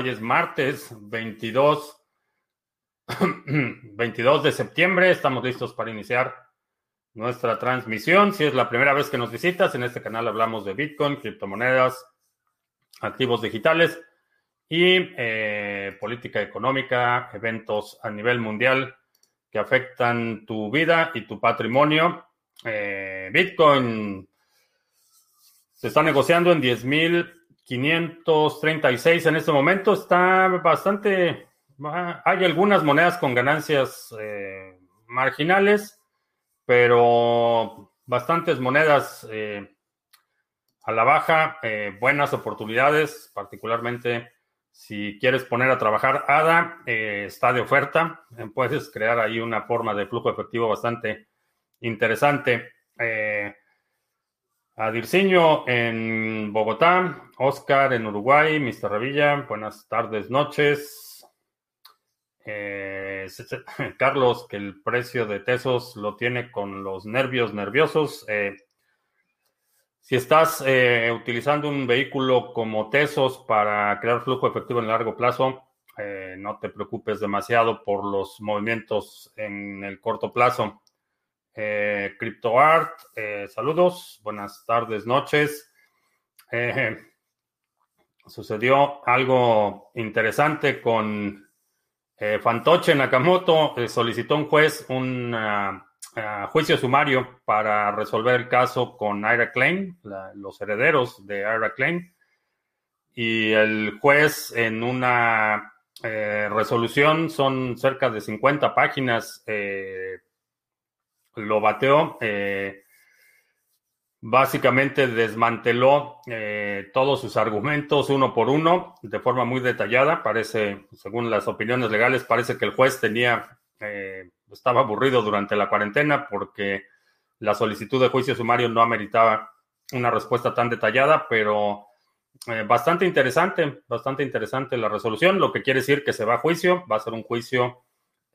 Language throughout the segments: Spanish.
Hoy es martes 22, 22 de septiembre. Estamos listos para iniciar nuestra transmisión. Si es la primera vez que nos visitas, en este canal hablamos de Bitcoin, criptomonedas, activos digitales y eh, política económica, eventos a nivel mundial que afectan tu vida y tu patrimonio. Eh, Bitcoin se está negociando en 10.000 536 en este momento. Está bastante... Hay algunas monedas con ganancias eh, marginales, pero bastantes monedas eh, a la baja, eh, buenas oportunidades, particularmente si quieres poner a trabajar ADA, está de oferta. puedes crear ahí una forma de flujo efectivo bastante interesante. Adirciño en Bogotá, Oscar en Uruguay, Mr. Revilla, buenas tardes, noches. Eh, Carlos, que el precio de Tesos lo tiene con los nervios nerviosos. Eh, si estás eh, utilizando un vehículo como Tesos para crear flujo efectivo en largo plazo, no te preocupes demasiado por los movimientos en el corto plazo. Eh, CryptoArt, eh, saludos, buenas tardes, noches. Eh, sucedió algo interesante con Fantoche Nakamoto. solicitó un juez un juicio sumario para resolver el caso con Ira Klein, los herederos de Ira Klein. Y el juez en una resolución son cerca de 50 páginas lo bateó. Eh, básicamente desmanteló eh, todos sus argumentos uno por uno de forma muy detallada. Parece, según las opiniones legales, parece que el juez tenía, eh, estaba aburrido durante la cuarentena porque la solicitud de juicio sumario no ameritaba una respuesta tan detallada, pero bastante interesante, bastante interesante la resolución, lo que quiere decir que se va a juicio, va a ser un juicio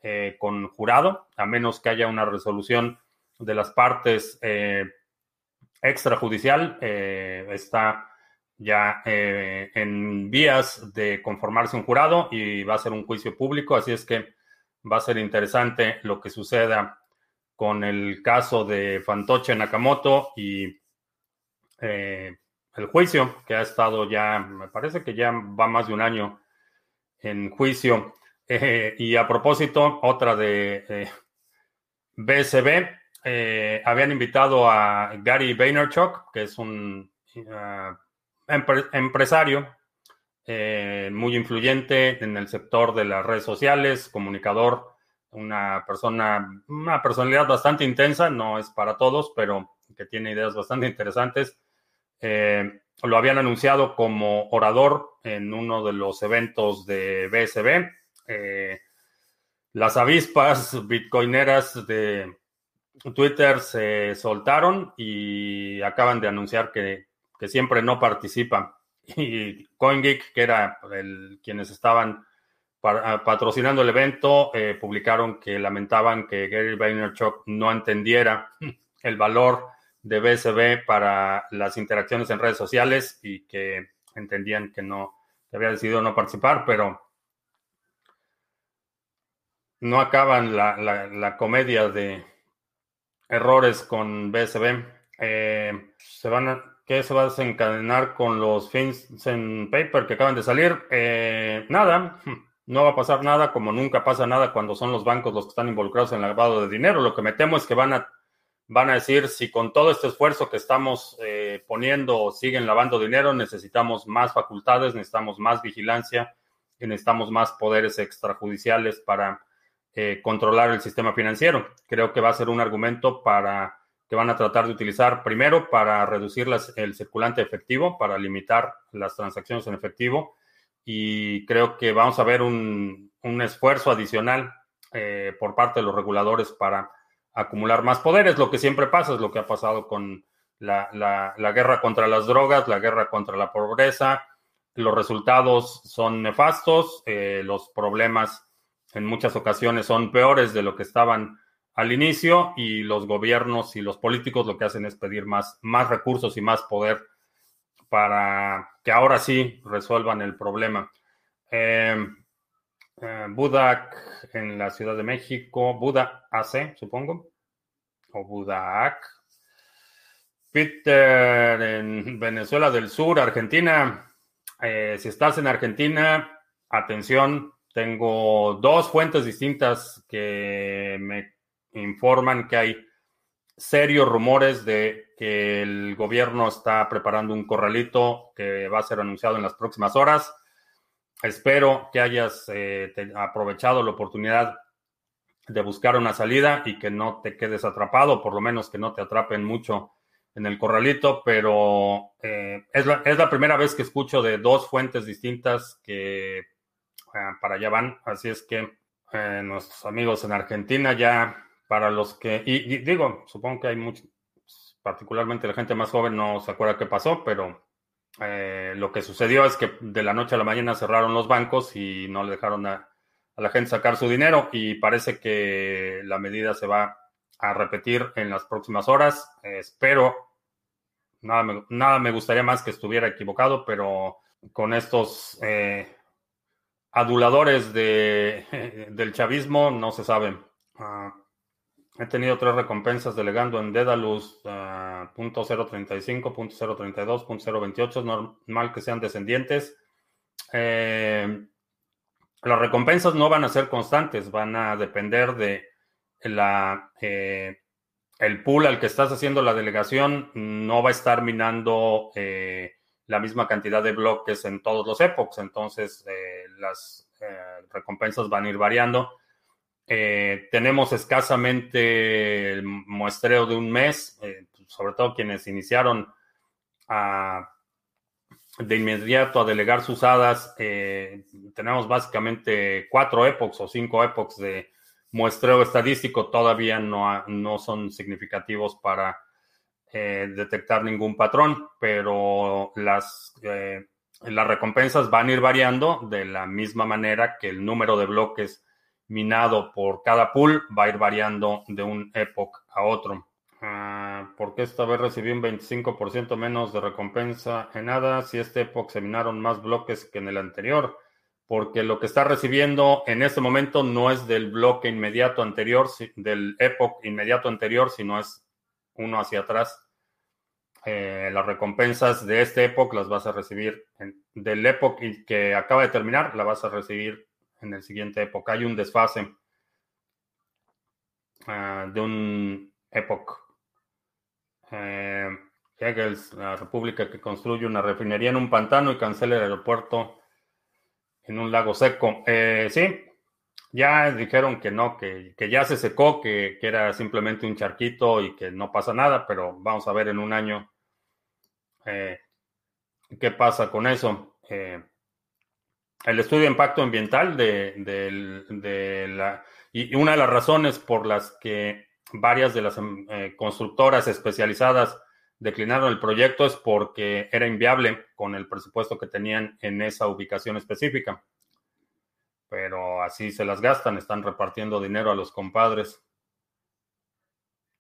eh, con jurado, a menos que haya una resolución de las partes eh, extrajudicial. Eh, está ya en vías de conformarse un jurado y va a ser un juicio público, así es que va a ser interesante lo que suceda con el caso de Fantoche Nakamoto y el juicio que ha estado ya, me parece que ya va más de un año en juicio. Eh, y a propósito, otra de BSB, eh, habían invitado a Gary Vaynerchuk, que es un uh, empresario eh, muy influyente en el sector de las redes sociales, comunicador, una persona, una personalidad bastante intensa, no es para todos, pero que tiene ideas bastante interesantes. lo habían anunciado como orador en uno de los eventos de BSB eh, las avispas bitcoineras de Twitter se soltaron y acaban de anunciar que, siempre no participan. Y CoinGeek, que era el, quienes estaban patrocinando el evento, eh, publicaron que lamentaban que Gary Vaynerchuk no entendiera el valor de BSB para las interacciones en redes sociales y que entendían que no, que había decidido no participar, pero no acaban la, comedia de errores con BSB. Eh, se van a, ¿Qué se va a desencadenar con los en Paper que acaban de salir? Eh, nada, no va a pasar nada, como nunca pasa nada cuando son los bancos los que están involucrados en el lavado de dinero. Lo que me temo es que van a, van a decir, si con todo este esfuerzo que estamos eh, poniendo siguen lavando dinero, necesitamos más facultades, necesitamos más vigilancia y necesitamos más poderes extrajudiciales para eh, controlar el sistema financiero. Creo que va a ser un argumento para que van a tratar de utilizar primero para reducir el circulante efectivo, para limitar las transacciones en efectivo. Y creo que vamos a ver un, esfuerzo adicional eh, por parte de los reguladores para acumular más poderes. Lo que siempre pasa es lo que ha pasado con la, guerra contra las drogas, la guerra contra la pobreza. Los resultados son nefastos, eh, los problemas en muchas ocasiones son peores de lo que estaban al inicio y los gobiernos y los políticos lo que hacen es pedir más, más recursos y más poder para que ahora sí resuelvan el problema. Em, eh, Budak en la Ciudad de México, Buda AC, supongo, o Budak. Peter en Venezuela del Sur, Argentina. Eh, si estás en Argentina, atención, tengo dos fuentes distintas que me informan que hay serios rumores de que el gobierno está preparando un corralito que va a ser anunciado en las próximas horas. Espero que hayas eh, aprovechado la oportunidad de buscar una salida y que no te quedes atrapado, por lo menos que no te atrapen mucho en el corralito, pero eh, es, la, primera vez que escucho de dos fuentes distintas que para allá van, así es que eh, nuestros amigos en Argentina ya, para los que, y, digo, supongo que hay muchos, particularmente la gente más joven no se acuerda qué pasó, pero lo que sucedió es que de la noche a la mañana cerraron los bancos y no le dejaron a, a la gente sacar su dinero y parece que la medida se va a repetir en las próximas horas. espero, nada me, nada me, gustaría más que estuviera equivocado, pero con estos eh, aduladores de, del chavismo no se sabe. Uh, he tenido tres recompensas delegando en Dedalus uh, .035, .032, .028. Es normal que sean descendientes. Eh, las recompensas no van a ser constantes, van a depender de la, eh, el pool al que estás haciendo la delegación, no va a estar minando eh, la misma cantidad de bloques en todos los epochs, entonces eh, las eh, recompensas van a ir variando. Eh, tenemos escasamente el muestreo de un mes, sobre todo quienes iniciaron de inmediato a delegar sus hadas, tenemos básicamente cuatro epochs o cinco epochs de muestreo estadístico, todavía no, no son significativos para eh, detectar ningún patrón, pero las, eh, las recompensas van a ir variando de la misma manera que el número de bloques minado por cada pool va a ir variando de un epoch a otro. Uh, ¿Por qué esta vez recibí un 25% menos de recompensa en nada si este epoch se minaron más bloques que en el anterior? Porque lo que está recibiendo en este momento no es del bloque inmediato anterior, del epoch inmediato anterior, sino es uno hacia atrás. Eh, las recompensas de este epoch las vas a recibir en, del epoch que acaba de terminar, la vas a recibir en el siguiente epoch. Hay un desfase uh, de un epoch. Eh, Hegels, la república que construye una refinería en un pantano y cancela el aeropuerto en un lago seco. Eh, sí, ya dijeron que no, que, que ya se secó, que, que, era simplemente un charquito y que no pasa nada, pero vamos a ver en un año eh, qué pasa con eso. Eh, el estudio de impacto ambiental de, de, de la... Y una de las razones por las que varias de las eh, constructoras especializadas declinaron el proyecto es porque era inviable con el presupuesto que tenían en esa ubicación específica. Pero así se las gastan, están repartiendo dinero a los compadres.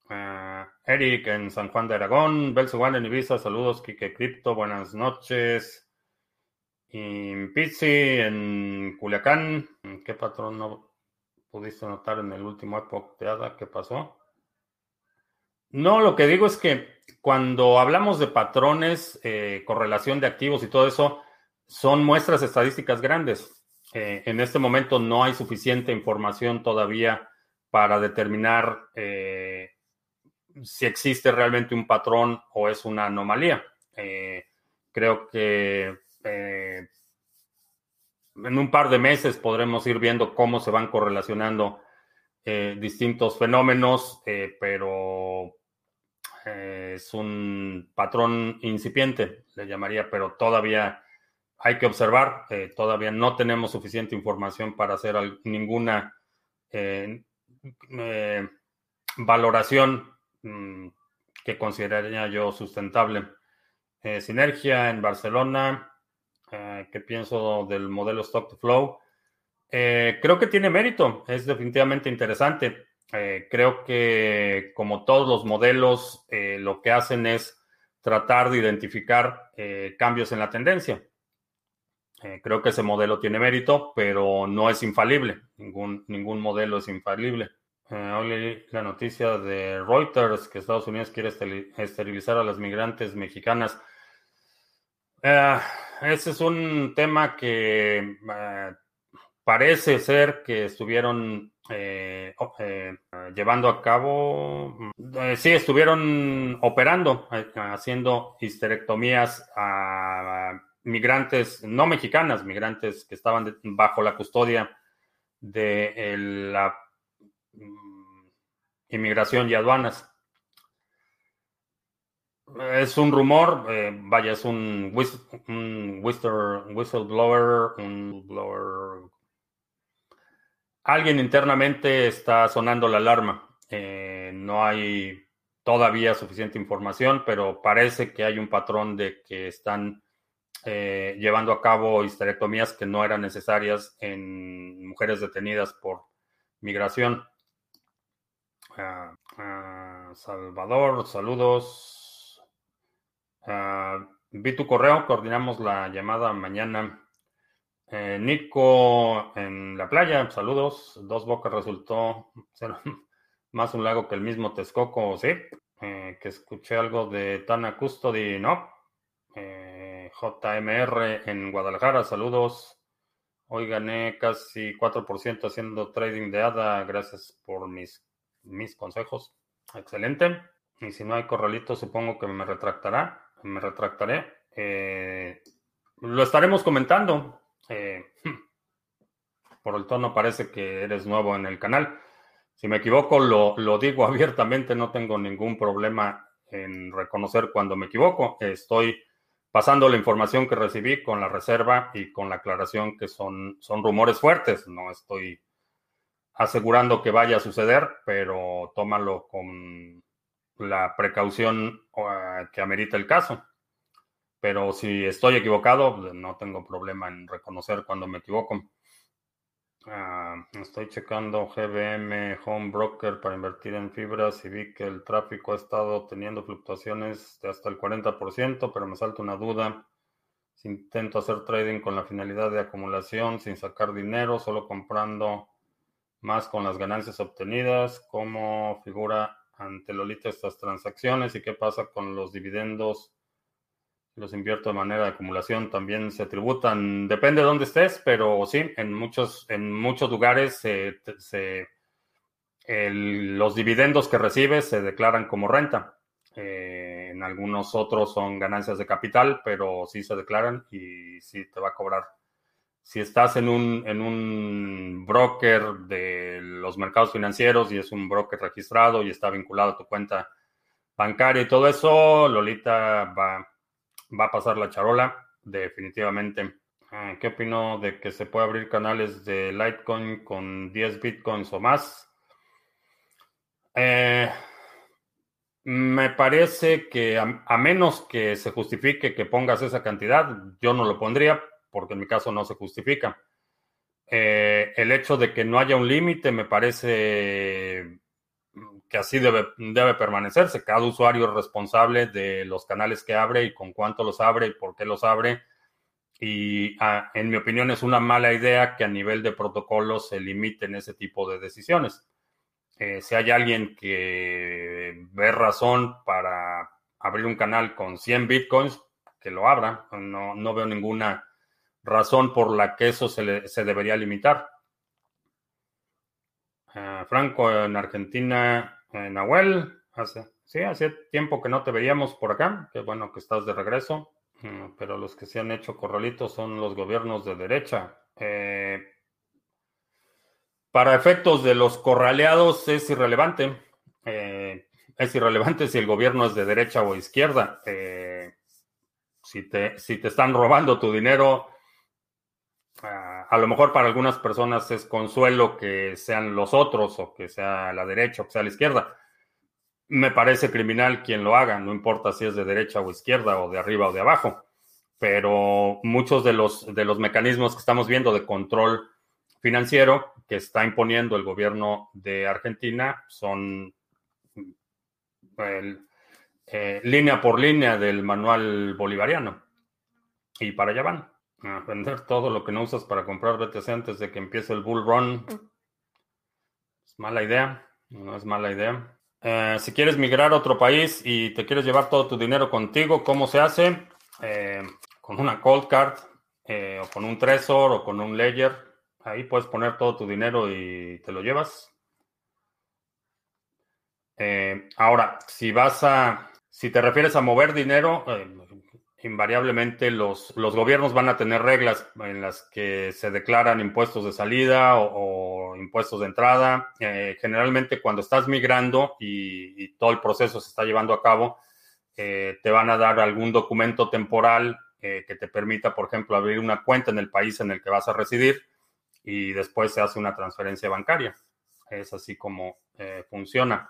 Uh, Eric en San Juan de Aragón, Belsuán en Ibiza, saludos, Kike Crypto, buenas noches. Y Pizzi en Culiacán, ¿qué patrón no pudiste notar en el último época de ADA? ¿Qué pasó? No, lo que digo es que cuando hablamos de patrones, eh, correlación de activos y todo eso, son muestras estadísticas grandes. Eh, en este momento no hay suficiente información todavía para determinar eh, si existe realmente un patrón o es una anomalía. Eh, creo que en un par de meses podremos ir viendo cómo se van correlacionando distintos fenómenos, pero es un patrón incipiente, le llamaría, pero todavía hay que observar, todavía no tenemos suficiente información para hacer ninguna valoración mm, que consideraría yo sustentable. sinergia en Barcelona, ¿qué pienso del modelo Stock to Flow? Eh, creo que tiene mérito, es definitivamente interesante. Eh, creo que como todos los modelos, eh, lo que hacen es tratar de identificar cambios en la tendencia. Eh, creo que ese modelo tiene mérito, pero no es infalible. Ningún, ningún modelo es infalible. Eh, la noticia de Reuters que Estados Unidos quiere esterilizar a las migrantes mexicanas. Eh, ese es un tema que parece ser que estuvieron llevando a cabo, sí, estuvieron operando, haciendo histerectomías a migrantes, no mexicanas, migrantes que estaban bajo la custodia de la mm, inmigración y aduanas. Es un rumor, eh, vaya, es un, whistleblower, un. Alguien internamente está sonando la alarma. Eh, no hay todavía suficiente información, pero parece que hay un patrón de que están eh, llevando a cabo histerectomías que no eran necesarias en mujeres detenidas por migración. Ah, ah, Salvador, saludos. Ah, vi tu correo, coordinamos la llamada mañana. Eh, Nico en la playa, saludos. Dos Bocas resultó ser más un lago que el mismo Texcoco, sí. Eh, que escuché algo de Tana Custody, no. JMR en Guadalajara, saludos. Hoy gané casi 4% haciendo trading de ADA. Gracias por mis, mis consejos. Excelente. Y si no hay corralito, supongo que me retractará. Me retractaré. Eh, lo estaremos comentando. Eh, por el tono parece que eres nuevo en el canal. Si me equivoco, lo, lo digo abiertamente. No tengo ningún problema en reconocer cuando me equivoco. Estoy pasando la información que recibí con la reserva y con la aclaración que son, son rumores fuertes. No estoy asegurando que vaya a suceder, pero tómalo con la precaución uh, que amerita el caso. Pero si estoy equivocado, no tengo problema en reconocer cuando me equivoco. Ah, estoy checando GBM Home Broker para invertir en fibras y vi que el tráfico ha estado teniendo fluctuaciones de hasta el 40%, pero me salta una duda. Si intento hacer trading con la finalidad de acumulación sin sacar dinero, solo comprando más con las ganancias obtenidas, ¿cómo figura ante Lolita estas transacciones y qué pasa con los dividendos los invierto de manera de acumulación, también se tributan, depende de dónde estés, pero sí, en muchos, en muchos lugares los dividendos que recibes se declaran como renta. Eh, en algunos otros son ganancias de capital, pero sí se declaran y sí te va a cobrar. Si estás en un, en un broker de los mercados financieros y es un broker registrado y está vinculado a tu cuenta bancaria y todo eso, Lolita va va a pasar la charola, definitivamente. Ah, ¿Qué opino de que se puede abrir canales de Litecoin con 10 bitcoins o más? Eh, me parece que a, menos que se justifique que pongas esa cantidad, yo no lo pondría porque en mi caso no se justifica. Eh, el hecho de que no haya un límite me parece así debe, debe permanecerse. Cada usuario es responsable de los canales que abre y con cuánto los abre y por qué los abre. Y ah, en mi opinión es una mala idea que a nivel de protocolo se limiten ese tipo de decisiones. Eh, si hay alguien que ve razón para abrir un canal con 100 bitcoins, que lo abra. No, no veo ninguna razón por la que eso se, se debería limitar. Ah, Franco en Argentina, en Nahuel, hace, sí, hace tiempo que no te veíamos por acá, qué bueno que estás de regreso, mm, pero los que se han hecho corralitos son los gobiernos de derecha. Eh, para efectos de los corraleados es irrelevante. Eh, es irrelevante si el gobierno es de derecha o izquierda. Eh, si, te, si te están robando tu dinero, a lo mejor para algunas personas es consuelo que sean los otros o que sea la derecha o que sea la izquierda. Me parece criminal quien lo haga, no importa si es de derecha o izquierda o de arriba o de abajo. Pero muchos de los, de los mecanismos que estamos viendo de control financiero que está imponiendo el gobierno de Argentina son eh, línea por línea del manual bolivariano. Y para allá van. A vender todo lo que no usas para comprar BTC antes de que empiece el bull run. Es mala idea. No es mala idea. Eh, si quieres migrar a otro país y te quieres llevar todo tu dinero contigo, ¿cómo se hace? Eh, con una cold card eh, o con un Trezor o con un Ledger. Ahí puedes poner todo tu dinero y te lo llevas. ahora, si vas a, si te refieres a mover dinero, invariablemente los, los, gobiernos van a tener reglas en las que se declaran impuestos de salida o, impuestos de entrada. Eh, generalmente cuando estás migrando y, todo el proceso se está llevando a cabo, eh, te van a dar algún documento temporal eh, que te permita, por ejemplo, abrir una cuenta en el país en el que vas a residir y después se hace una transferencia bancaria. Es así como funciona.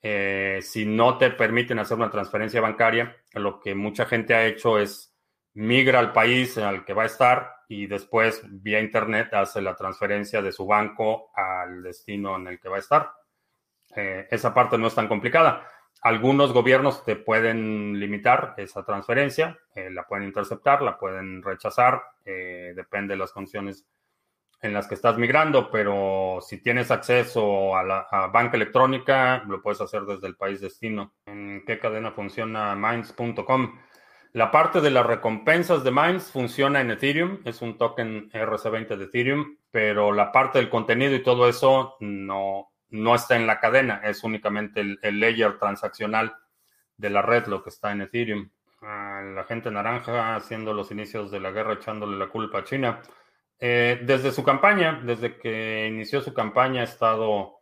Eh, si no te permiten hacer una transferencia bancaria, lo que mucha gente ha hecho es migra al país al que va a estar y después vía internet hace la transferencia de su banco al destino en el que va a estar. Eh, esa parte no es tan complicada. Algunos gobiernos te pueden limitar esa transferencia, eh, la pueden interceptar, la pueden rechazar, depende de las condiciones en las que estás migrando, pero si tienes acceso a la banca electrónica, lo puedes hacer desde el país destino. ¿En qué cadena funciona Minds.com? La parte de las recompensas de Minds funciona en Ethereum, es un token RC20 de Ethereum, pero la parte del contenido y todo eso no, no está en la cadena, es únicamente el, el layer transaccional de la red lo que está en Ethereum. la gente naranja haciendo los inicios de la guerra echándole la culpa a China. Eh, desde su campaña, desde que inició su campaña, ha estado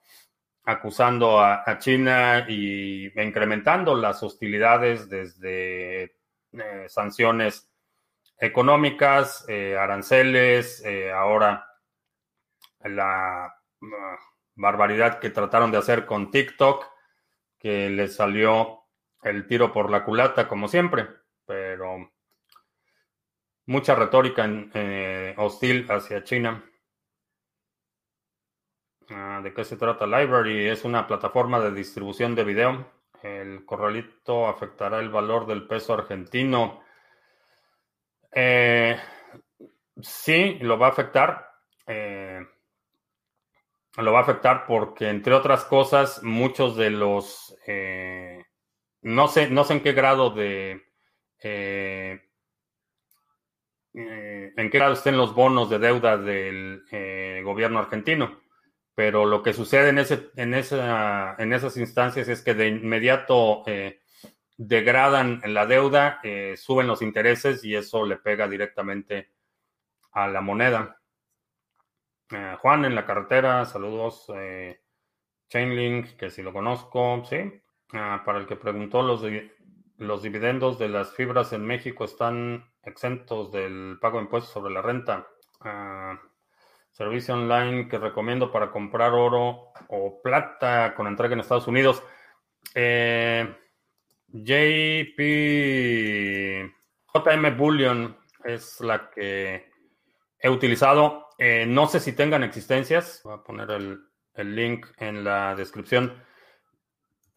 acusando a, China y incrementando las hostilidades desde eh, sanciones económicas, eh, aranceles, ahora la uh, barbaridad que trataron de hacer con TikTok, que les salió el tiro por la culata, como siempre, pero mucha retórica eh, hostil hacia China. Ah, ¿De qué se trata Library? Es una plataforma de distribución de video. El corralito afectará el valor del peso argentino. Eh, sí, lo va a afectar. Eh, lo va a afectar porque, entre otras cosas, muchos de los... no, sé, no sé en qué grado de eh, en qué grado estén los bonos de deuda del eh, gobierno argentino. Pero lo que sucede en, esas instancias es que de inmediato eh, degradan la deuda, suben los intereses y eso le pega directamente a la moneda. Juan en la carretera, saludos. Chainlink, que si lo conozco, sí. Ah, para el que preguntó, los, los dividendos de las fibras en México están exentos del pago de impuestos sobre la renta. Ah, servicio online que recomiendo para comprar oro o plata con entrega en Estados Unidos. Eh, JP JM Bullion es la que he utilizado. Eh, no sé si tengan existencias. Voy a poner el, link en la descripción.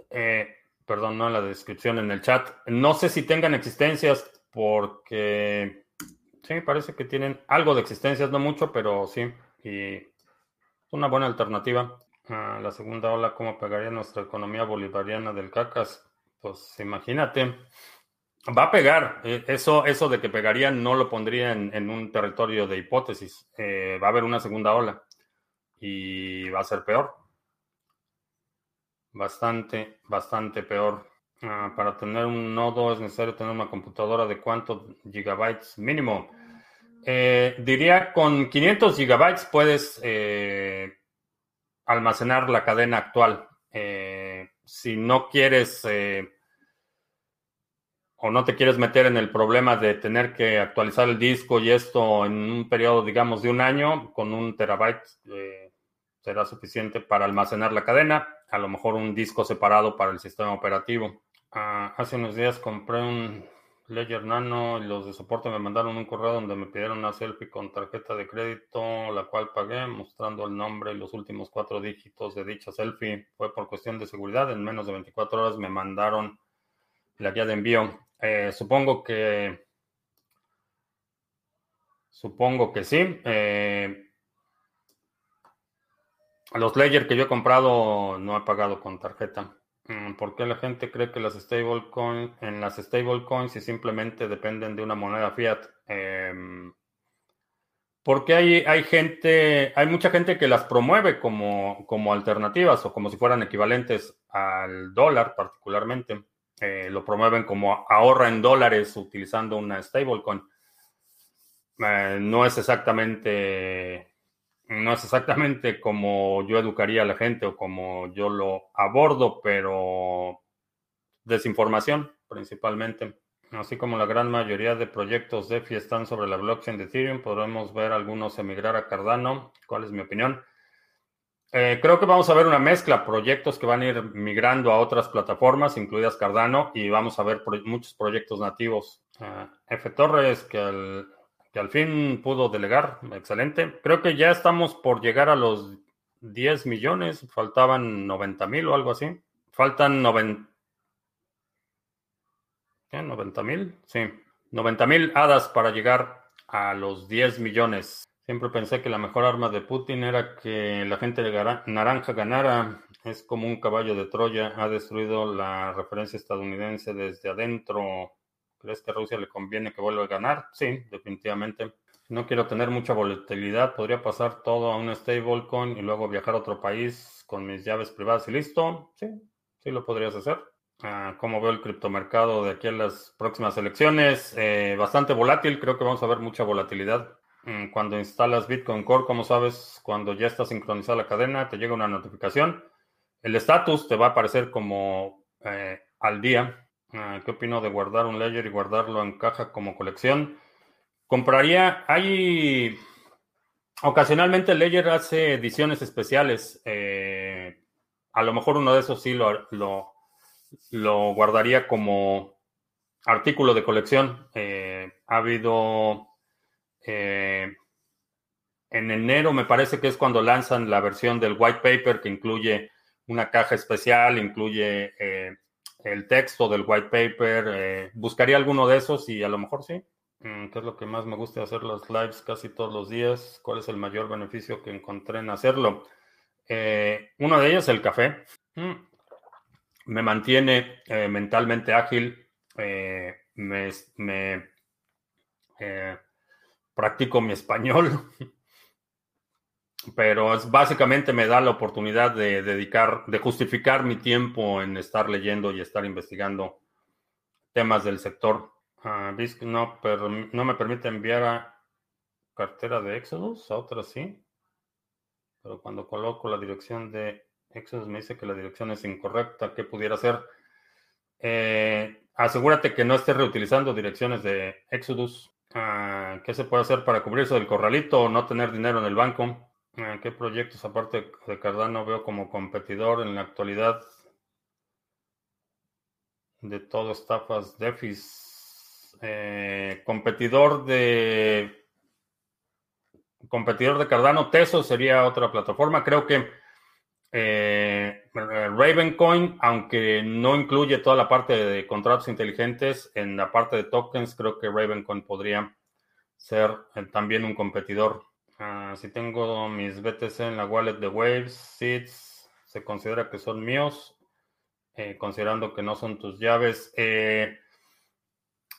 Eh, perdón, no en la descripción, en el chat. No sé si tengan existencias porque sí, parece que tienen algo de existencias, no mucho, pero sí, y es una buena alternativa. a la segunda ola, ¿cómo pegaría nuestra economía bolivariana del cacas? Pues imagínate, va a pegar. E, eso, eso de que pegaría no lo pondría en, un territorio de hipótesis. Eh, va a haber una segunda ola y va a ser peor. Bastante, bastante peor. Ah, para tener un nodo es necesario tener una computadora de cuántos gigabytes mínimo. Eh, diría con 500 gigabytes puedes eh, almacenar la cadena actual. Eh, si no quieres o no te quieres meter en el problema de tener que actualizar el disco y esto en un periodo, digamos, de un año, con un terabyte será suficiente para almacenar la cadena. A lo mejor un disco separado para el sistema operativo. Ah, hace unos días compré un Ledger Nano y los de soporte me mandaron un correo donde me pidieron una selfie con tarjeta de crédito, la cual pagué mostrando el nombre y los últimos cuatro dígitos de dicha selfie. Fue por cuestión de seguridad. En menos de 24 horas me mandaron la guía de envío. Eh, supongo que Supongo que sí. Eh, los Ledger que yo he comprado no he pagado con tarjeta. Mm, ¿Por qué la gente cree que las stablecoins en las stablecoins y simplemente dependen de una moneda fiat? Em, porque hay, hay gente, hay mucha gente que las promueve como, como alternativas o como si fueran equivalentes al dólar particularmente. Eh, lo promueven como ahorra en dólares utilizando una stablecoin. Eh, no es exactamente no es exactamente como yo educaría a la gente o como yo lo abordo, pero desinformación principalmente. Así como la gran mayoría de proyectos DeFi están sobre la blockchain de Ethereum, podremos ver algunos emigrar a Cardano. ¿Cuál es mi opinión? Eh, creo que vamos a ver una mezcla, proyectos que van a ir migrando a otras plataformas, incluidas Cardano, y vamos a ver muchos proyectos nativos. Uh, F. Torres, que al, que al fin pudo delegar, excelente. Creo que ya estamos por llegar a los 10 millones, faltaban 90 mil o algo así. Faltan 90... ¿Qué? ¿90 mil? Sí, 90 mil hadas para llegar a los 10 millones. Siempre pensé que la mejor arma de Putin era que la gente de naranja ganara. Es como un caballo de Troya. Ha destruido la referencia estadounidense desde adentro. ¿Crees que a Rusia le conviene que vuelva a ganar? Sí, definitivamente. No quiero tener mucha volatilidad. Podría pasar todo a un stablecoin y luego viajar a otro país con mis llaves privadas y listo. Sí, sí lo podrías hacer. Ah, ¿Cómo veo el criptomercado de aquí a las próximas elecciones? Eh, bastante volátil. Creo que vamos a ver mucha volatilidad. Mm, cuando instalas Bitcoin Core, como sabes, cuando ya está sincronizada la cadena, te llega una notificación. El estatus te va a aparecer como eh, al día ¿Qué opino de guardar un ledger y guardarlo en caja como colección? Compraría, hay, ocasionalmente ledger hace ediciones especiales. Eh, a lo mejor uno de esos sí lo, lo, guardaría como artículo de colección. Eh, ha habido, eh, en enero me parece que es cuando lanzan la versión del white paper que incluye una caja especial, incluye el texto del white paper, eh, buscaría alguno de esos y a lo mejor sí. Mm, ¿Qué es lo que más me gusta hacer los lives casi todos los días? ¿Cuál es el mayor beneficio que encontré en hacerlo? Eh, uno de ellos, el café. Mm, me mantiene eh, mentalmente ágil. me, me practico mi español. pero es, básicamente me da la oportunidad de dedicar, de justificar mi tiempo en estar leyendo y estar investigando temas del sector. Uh, no, no me permite enviar a cartera de Exodus, a otra sí, pero cuando coloco la dirección de Exodus me dice que la dirección es incorrecta. ¿Qué pudiera ser? Eh, asegúrate que no estés reutilizando direcciones de Exodus. Uh, ¿Qué se puede hacer para cubrirse del corralito o no tener dinero en el banco? ¿Qué proyectos aparte de Cardano veo como competidor en la actualidad de todo estafas DeFis? Eh, competidor de competidor de Cardano, Teso sería otra plataforma. Creo que eh, Ravencoin, aunque no incluye toda la parte de contratos inteligentes, en la parte de tokens, creo que Ravencoin podría ser eh, también un competidor. Ah, si tengo mis BTC en la wallet de Waves, se considera que son míos, eh, considerando que no son tus llaves. Eh,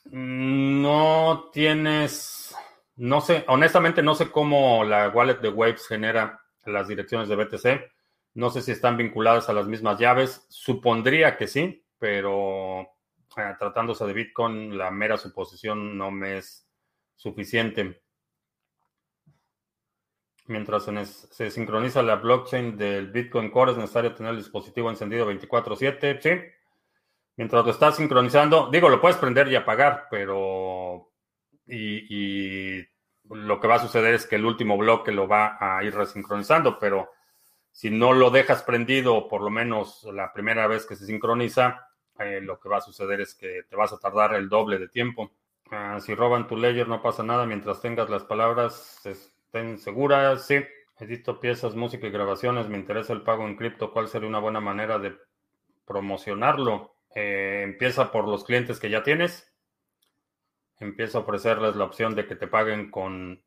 no tienes, no sé, honestamente no sé cómo la wallet de Waves genera las direcciones de BTC. No sé si están vinculadas a las mismas llaves. Supondría que sí, pero eh, tratándose de Bitcoin, la mera suposición no me es suficiente mientras se, sincroniza la blockchain del Bitcoin Core, es necesario tener el dispositivo encendido 24/7, ¿sí? Mientras lo estás sincronizando, digo, lo puedes prender y apagar, pero... Y, lo que va a suceder es que el último bloque lo va a ir resincronizando, pero si no lo dejas prendido, por lo menos la primera vez que se sincroniza, eh, lo que va a suceder es que te vas a tardar el doble de tiempo. Ah, si roban tu ledger no pasa nada mientras tengas las palabras estén seguras. Sí, edito piezas, música y grabaciones. Me interesa el pago en cripto. ¿Cuál sería una buena manera de promocionarlo? Eh, empieza por los clientes que ya tienes. Empieza a ofrecerles la opción de que te paguen con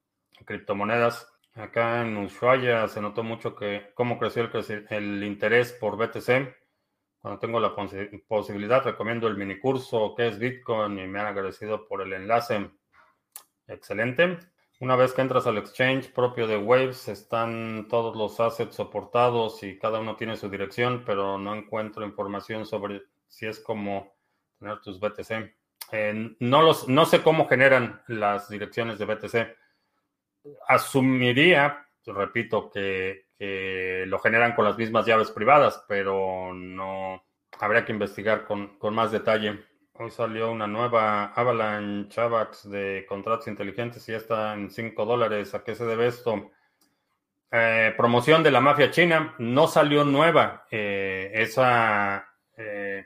criptomonedas. Acá en Ushuaia se notó mucho que cómo creció el, el interés por BTC. Cuando tengo la posibilidad, recomiendo el mini curso que es Bitcoin y me han agradecido por el enlace. Excelente. Una vez que entras al exchange propio de Waves, están todos los assets soportados y cada uno tiene su dirección, pero no encuentro información sobre si es como tener tus BTC. Eh, no, los, no sé cómo generan las direcciones de BTC asumiría, repito, que, lo generan con las mismas llaves privadas, pero no habría que investigar con, más detalle. Hoy salió una nueva Avalanche AVAX de contratos inteligentes y ya está en 5 dólares. ¿A qué se debe esto? Eh, promoción de la mafia china. No salió nueva. Eh, esa eh,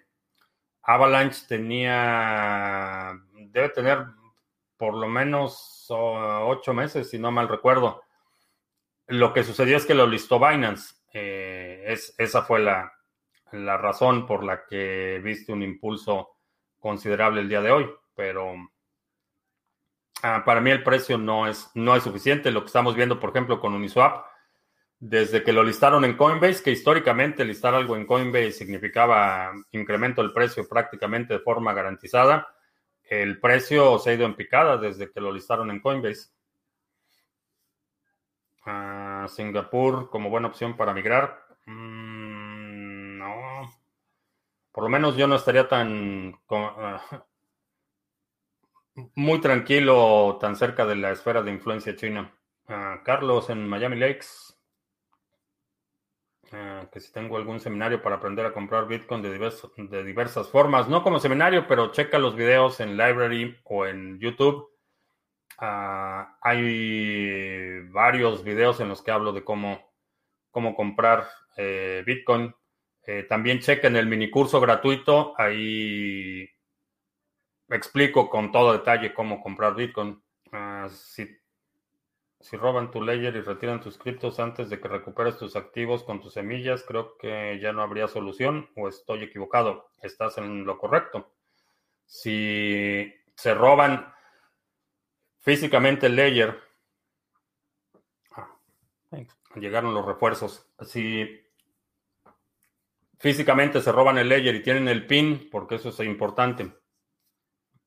Avalanche tenía, debe tener por lo menos ocho meses, si no mal recuerdo. Lo que sucedió es que lo listó Binance. Es, esa fue la, razón por la que viste un impulso considerable el día de hoy, pero ah, para mí el precio no es, no es suficiente. Lo que estamos viendo, por ejemplo, con Uniswap, desde que lo listaron en Coinbase, que históricamente listar algo en Coinbase significaba incremento del precio prácticamente de forma garantizada el precio se ha ido en picada desde que lo listaron en Coinbase. Singapur como buena opción para migrar. Mm. Por lo menos yo no estaría tan ah, muy tranquilo tan cerca de la esfera de influencia china. Ah, Carlos en Miami Lakes. Eh, que si tengo algún seminario para aprender a comprar Bitcoin de, de diversas formas, no como seminario, pero checa los videos en Library o en YouTube. Ah, hay varios videos en los que hablo de cómo, cómo comprar eh, Bitcoin. Eh, también chequen el mini curso gratuito. Ahí explico con todo detalle cómo comprar Bitcoin. Uh, si si roban tu ledger y retiran tus criptos antes de que recuperes tus activos con tus semillas, creo que ya no habría solución o estoy equivocado. Estás en lo correcto. Si se roban físicamente el ledger, ah, llegaron los refuerzos. Si físicamente se roban el ledger y tienen el PIN, porque eso es importante,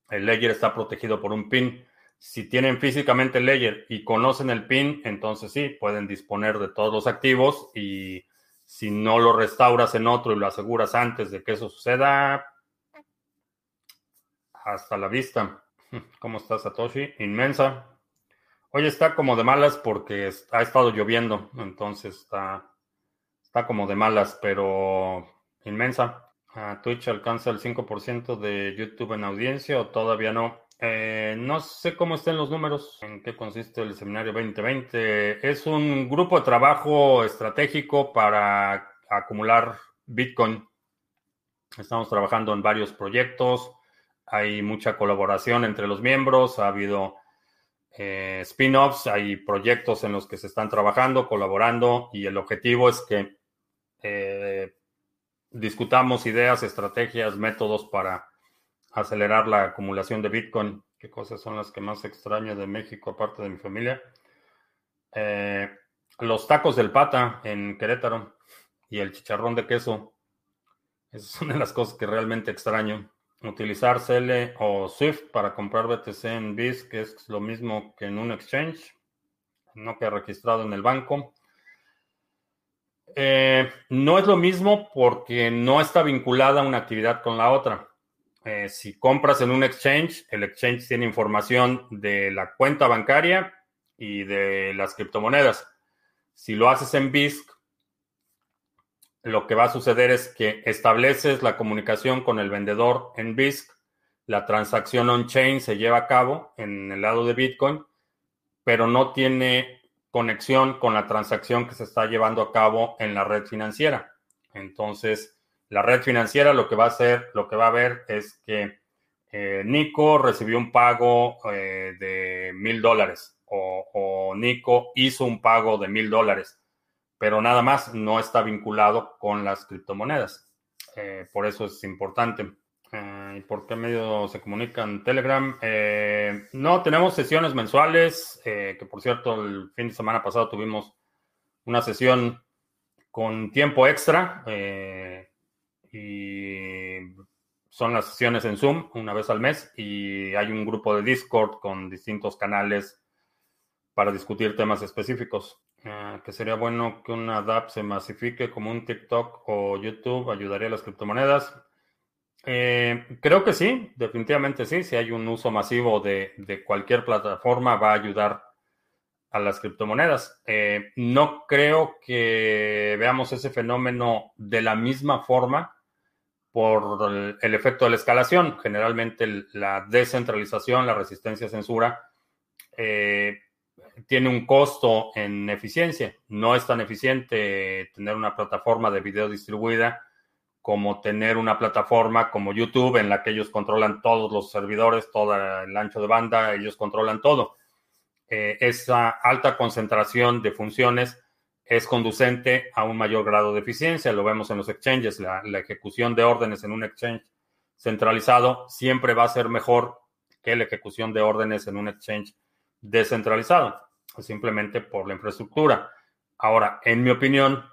el ledger está protegido por un PIN si tienen físicamente el ledger y conocen el PIN, entonces sí, pueden disponer de todos los activos y si no lo restauras en otro y lo aseguras antes de que eso suceda, hasta la vista. ¿Cómo está Satoshi? Inmensa. Hoy está como de malas porque ha estado lloviendo, entonces está, está como de malas, pero inmensa. Twitch alcanza el 5% de YouTube en audiencia o todavía no. Eh, no sé cómo estén los números, en qué consiste el seminario 2020. Es un grupo de trabajo estratégico para acumular Bitcoin. Estamos trabajando en varios proyectos, hay mucha colaboración entre los miembros, ha habido eh, spin-offs, hay proyectos en los que se están trabajando, colaborando y el objetivo es que eh, discutamos ideas, estrategias, métodos para acelerar la acumulación de Bitcoin. ¿Qué cosas son las que más extraño de México, aparte de mi familia? Eh, los tacos del pata en Querétaro y el chicharrón de queso. Esas son de las cosas que realmente extraño. Utilizar CL o Swift para comprar BTC en BIS, que es lo mismo que en un exchange, no que registrado en el banco. Eh, no es lo mismo porque no está vinculada una actividad con la otra. Eh, si compras en un exchange, el exchange tiene información de la cuenta bancaria y de las criptomonedas. Si lo haces en BISC, lo que va a suceder es que estableces la comunicación con el vendedor en BISC, la transacción on-chain se lleva a cabo en el lado de Bitcoin, pero no tiene conexión con la transacción que se está llevando a cabo en la red financiera. Entonces, la red financiera lo que va a hacer, lo que va a ver es que eh, Nico recibió un pago eh, de mil dólares o, Nico hizo un pago de mil dólares, pero nada más no está vinculado con las criptomonedas. Eh, por eso es importante. ¿Y por qué medio se comunican? Telegram. Eh, no, tenemos sesiones mensuales, eh, que por cierto, el fin de semana pasado tuvimos una sesión con tiempo extra eh, y son las sesiones en Zoom una vez al mes y hay un grupo de Discord con distintos canales para discutir temas específicos. que sería bueno que una DAP se masifique como un TikTok o YouTube, ayudaría a las criptomonedas. Eh, creo que sí, definitivamente sí. Si hay un uso masivo de, cualquier plataforma, va a ayudar a las criptomonedas. Eh, no creo que veamos ese fenómeno de la misma forma por el, efecto de la escalación. Generalmente la descentralización, la resistencia a censura, eh, tiene un costo en eficiencia. No es tan eficiente tener una plataforma de video distribuida como tener una plataforma como YouTube en la que ellos controlan todos los servidores, todo el ancho de banda, ellos controlan todo. Eh, esa alta concentración de funciones es conducente a un mayor grado de eficiencia. Lo vemos en los exchanges. La, ejecución de órdenes en un exchange centralizado siempre va a ser mejor que la ejecución de órdenes en un exchange descentralizado, simplemente por la infraestructura. Ahora, en mi opinión,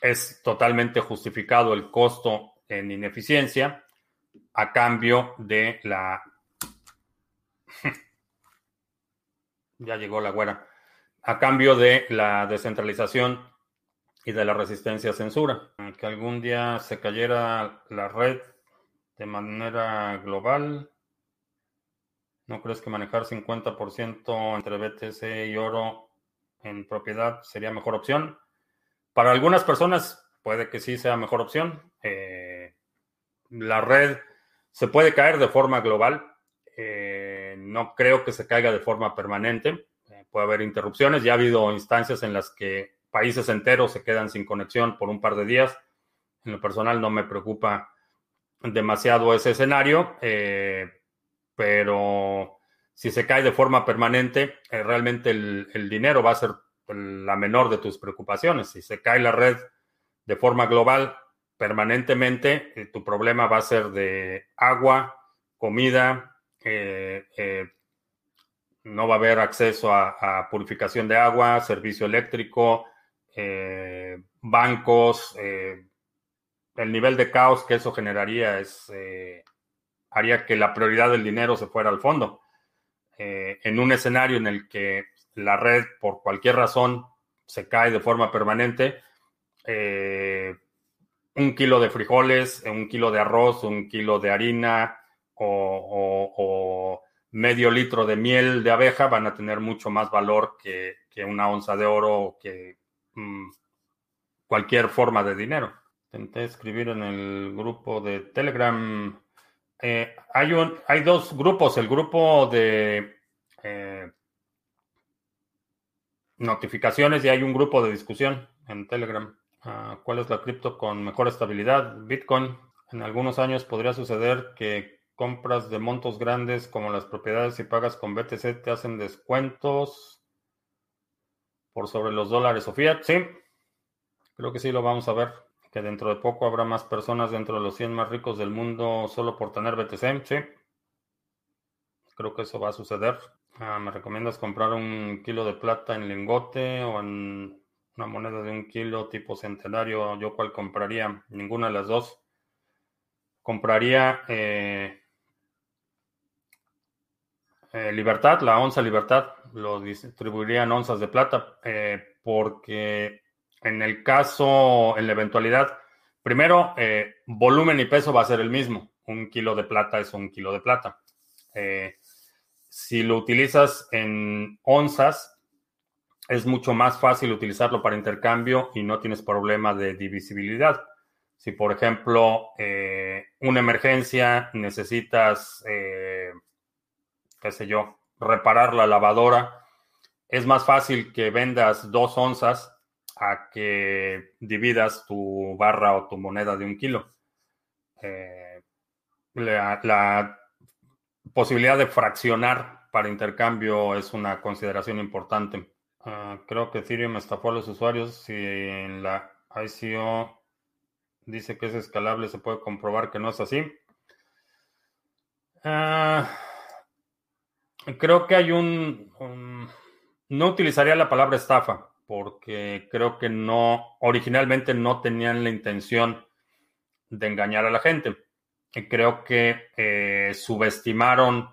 es totalmente justificado el costo en ineficiencia a cambio de la... ya llegó la güera. A cambio de la descentralización y de la resistencia a censura. Que algún día se cayera la red de manera global. ¿No crees que manejar 50% entre BTC y oro en propiedad sería mejor opción? Para algunas personas puede que sí sea mejor opción. Eh, la red se puede caer de forma global. Eh, no creo que se caiga de forma permanente. Eh, puede haber interrupciones. Ya ha habido instancias en las que países enteros se quedan sin conexión por un par de días. En lo personal no me preocupa demasiado ese escenario, pero si se cae de forma permanente, realmente el dinero va a ser la menor de tus preocupaciones. Si se cae la red de forma global permanentemente, eh, tu problema va a ser de agua, comida, eh, eh, no va a haber acceso a, purificación de agua, servicio eléctrico, bancos. el nivel de caos que eso generaría es haría que la prioridad del dinero se fuera al fondo. en un escenario en el que la red por cualquier razón se cae de forma permanente, eh, un kilo de frijoles, un kilo de arroz, un kilo de harina o, medio litro de miel de abeja van a tener mucho más valor que, una onza de oro o que mm, cualquier forma de dinero. Intenté escribir en el grupo de Telegram. Eh, hay, un, hay dos grupos, el grupo de eh, notificaciones y hay un grupo de discusión en Telegram. Ah, ¿Cuál es la cripto con mejor estabilidad? Bitcoin. En algunos años podría suceder que compras de montos grandes como las propiedades y pagas con BTC te hacen descuentos por sobre los dólares o fiat. Sí, creo que sí lo vamos a ver. Que dentro de poco habrá más personas dentro de los 100 más ricos del mundo solo por tener BTC. Sí, creo que eso va a suceder. ¿Me recomiendas comprar un kilo de plata en lingote o en una moneda de un kilo tipo centenario? ¿Yo cuál compraría? Ninguna de las dos. Compraría eh, eh, Libertad, la onza Libertad. Lo distribuiría en onzas de plata eh, porque en el caso, en la eventualidad, primero, volumen y peso va a ser el mismo. Un kilo de plata es un kilo de plata. Si lo utilizas en onzas, es mucho más fácil utilizarlo para intercambio y no tienes problema de divisibilidad. Si, por ejemplo, eh, una emergencia necesitas, eh, qué sé yo, reparar la lavadora, es más fácil que vendas dos onzas a que dividas tu barra o tu moneda de un kilo. Eh, la posibilidad de fraccionar para intercambio es una consideración importante. Ah, creo que Ethereum estafó a los usuarios. Si en la ICO dice que es escalable, se puede comprobar que no es así. Ah, creo que hay un, No utilizaría la palabra estafa, porque creo que no, originalmente no tenían la intención de engañar a la gente. Creo que eh, subestimaron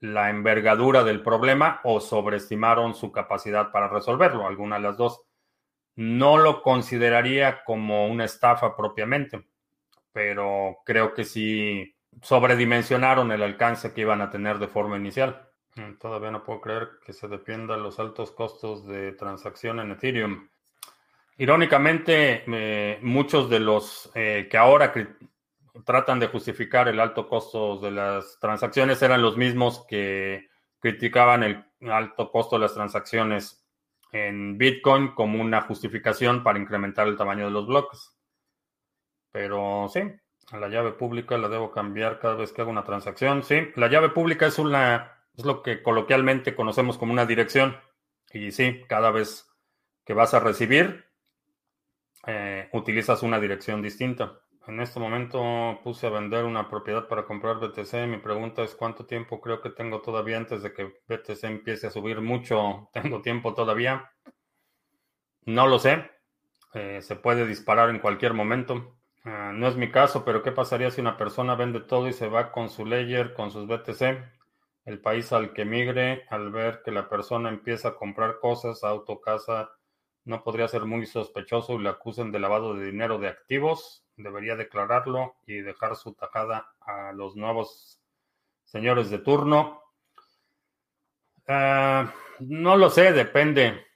la envergadura del problema o sobreestimaron su capacidad para resolverlo, alguna de las dos. No lo consideraría como una estafa propiamente, pero creo que sí sobredimensionaron el alcance que iban a tener de forma inicial. Mm, todavía no puedo creer que se dependa los altos costos de transacción en Ethereum. Irónicamente, eh, muchos de los eh, que ahora tratan de justificar el alto costo de las transacciones eran los mismos que criticaban el alto costo de las transacciones en Bitcoin como una justificación para incrementar el tamaño de los bloques. Pero sí, la llave pública la debo cambiar cada vez que hago una transacción. Sí, la llave pública es una es lo que coloquialmente conocemos como una dirección. Y sí, cada vez que vas a recibir, eh, utilizas una dirección distinta. En este momento puse a vender una propiedad para comprar BTC. Mi pregunta es cuánto tiempo creo que tengo todavía antes de que BTC empiece a subir mucho. ¿Tengo tiempo todavía? No lo sé. Eh, se puede disparar en cualquier momento. Ah, no es mi caso, pero ¿qué pasaría si una persona vende todo y se va con su ledger, con sus BTC? El país al que migre, al ver que la persona empieza a comprar cosas, auto, casa, no podría ser muy sospechoso y le acusen de lavado de dinero de activos debería declararlo y dejar su tajada a los nuevos señores de turno. Ah, no lo sé, depende.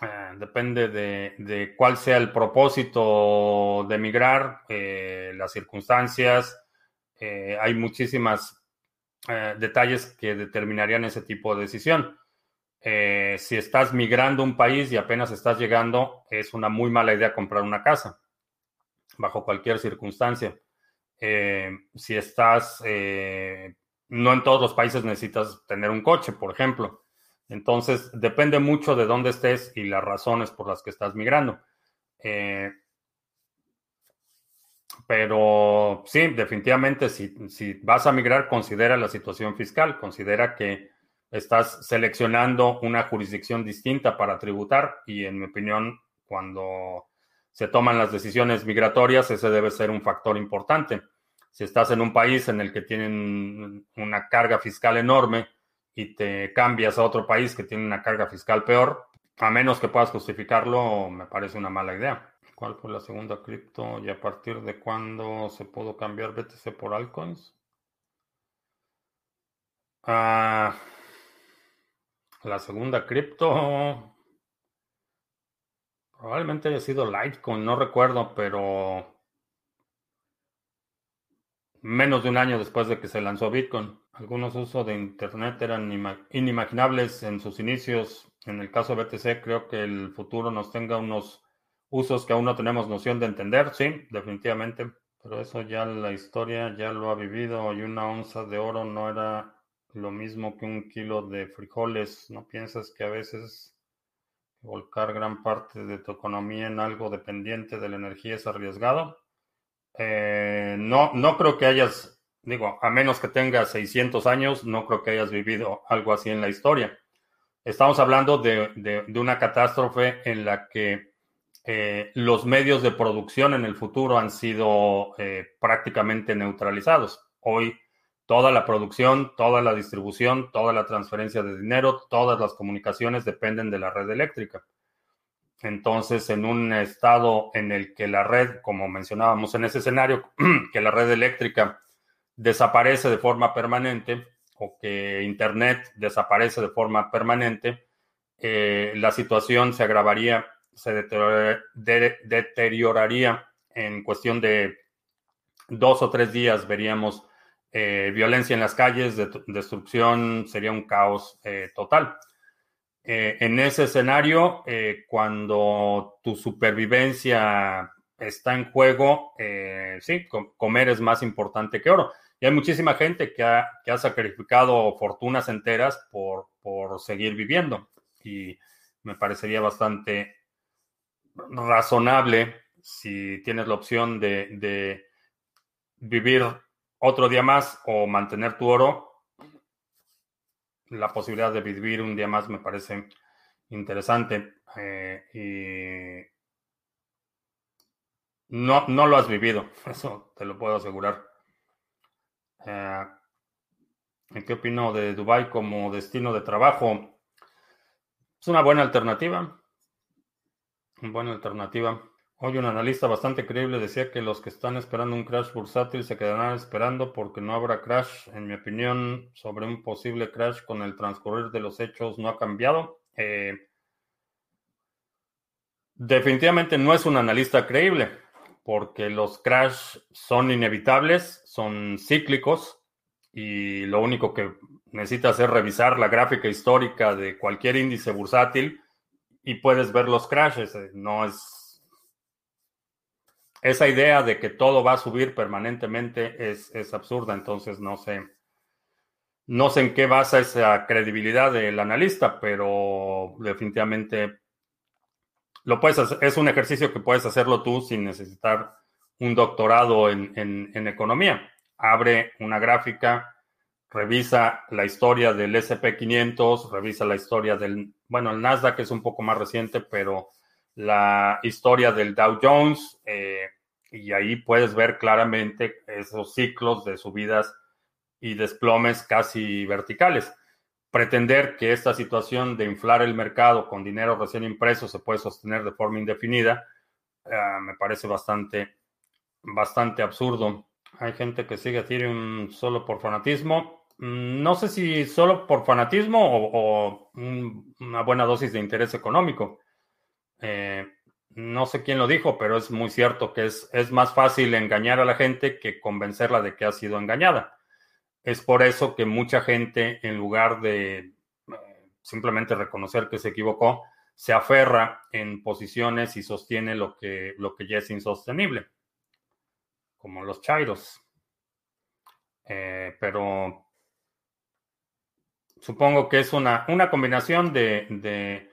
Ah, depende de, cuál sea el propósito de emigrar, eh, las circunstancias. Eh, hay muchísimas eh, detalles que determinarían ese tipo de decisión. si estás migrando a un país y apenas estás llegando, es una muy mala idea comprar una casa bajo cualquier circunstancia. Eh, si estás, eh, no en todos los países necesitas tener un coche, por ejemplo. Entonces, depende mucho de dónde estés y las razones por las que estás migrando. Eh, pero sí, definitivamente, si, si, vas a migrar, considera la situación fiscal, considera que estás seleccionando una jurisdicción distinta para tributar y en mi opinión, cuando se toman las decisiones migratorias, ese debe ser un factor importante. Si estás en un país en el que tienen una carga fiscal enorme y te cambias a otro país que tiene una carga fiscal peor, a menos que puedas justificarlo, me parece una mala idea. ¿Cuál fue la segunda cripto y a partir de cuándo se pudo cambiar BTC por altcoins? Ah, la segunda cripto Probablemente haya sido Litecoin, no recuerdo, pero menos de un año después de que se lanzó Bitcoin. Algunos usos de Internet eran inimaginables en sus inicios. En el caso de BTC, creo que el futuro nos tenga unos usos que aún no tenemos noción de entender. Sí, definitivamente. Pero eso ya la historia ya lo ha vivido y una onza de oro no era lo mismo que un kilo de frijoles. ¿No piensas que a veces volcar gran parte de tu economía en algo dependiente de la energía es arriesgado. Eh, no, no creo que hayas, digo, a menos que tengas 600 años, no creo que hayas vivido algo así en la historia. Estamos hablando de, una catástrofe en la que eh, los medios de producción en el futuro han sido eh, prácticamente neutralizados. Hoy Toda la producción, toda la distribución, toda la transferencia de dinero, todas las comunicaciones dependen de la red eléctrica. Entonces, en un estado en el que la red, como mencionábamos en ese escenario, que la red eléctrica desaparece de forma permanente o que Internet desaparece de forma permanente, eh, la situación se agravaría, se deterioraría en cuestión de dos o tres días, veríamos eh, violencia en las calles, destrucción, sería un caos eh, total. Eh, en ese escenario, cuando tu supervivencia está en juego, sí, comer es más importante que oro. Y hay muchísima gente que ha, que ha sacrificado fortunas enteras por, por, seguir viviendo. Y me parecería bastante razonable si tienes la opción de, de vivir otro día más o mantener tu oro, la posibilidad de vivir un día más me parece interesante. y no, no lo has vivido, eso te lo puedo asegurar. Eh, ¿Qué opino de Dubai como destino de trabajo? Es una buena alternativa. Buena alternativa. Hoy un analista bastante creíble decía que los que están esperando un crash bursátil se quedarán esperando porque no habrá crash. En mi opinión, sobre un posible crash con el transcurrir de los hechos no ha cambiado. Eh, definitivamente no es un analista creíble porque los crash son inevitables, son cíclicos y lo único que necesitas es revisar la gráfica histórica de cualquier índice bursátil y puedes ver los crashes. Eh, no es esa idea de que todo va a subir permanentemente es, es absurda, entonces no sé. No sé en qué basa esa credibilidad del analista, pero definitivamente lo puedes hacer, es un ejercicio que puedes hacerlo tú sin necesitar un doctorado en, economía. Abre una gráfica, revisa la historia del SP500, revisa la historia del, bueno, el Nasdaq es un poco más reciente, pero la historia del Dow Jones, eh, y ahí puedes ver claramente esos ciclos de subidas y desplomes casi verticales pretender que esta situación de inflar el mercado con dinero recién impreso se puede sostener de forma indefinida, eh, me parece bastante, bastante absurdo. Hay gente que sigue Ethereum solo por fanatismo. Mm, no sé si solo por fanatismo o, una buena dosis de interés económico. Eh, no sé quién lo dijo, pero es muy cierto que es, más fácil engañar a la gente que convencerla de que ha sido engañada. Es por eso que mucha gente, en lugar de eh, simplemente reconocer que se equivocó, se aferra en posiciones y sostiene lo que, lo que ya es insostenible, como los chairos. Eh, pero supongo que es una, una combinación de,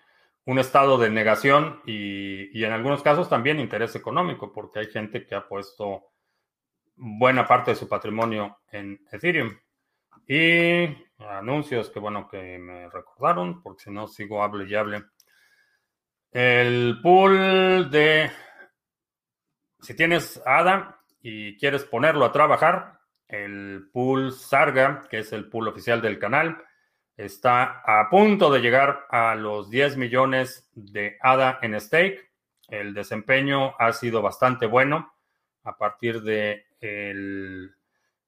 un estado de negación y, y, en algunos casos también interés económico, porque hay gente que ha puesto buena parte de su patrimonio en Ethereum. Y anuncios que bueno que me recordaron, porque si no sigo hable y hable. El pool de si tienes ADA y quieres ponerlo a trabajar, el pool Sarga, que es el pool oficial del canal, está a punto de llegar a los 10 millones de ADA en stake. El desempeño ha sido bastante bueno a partir de el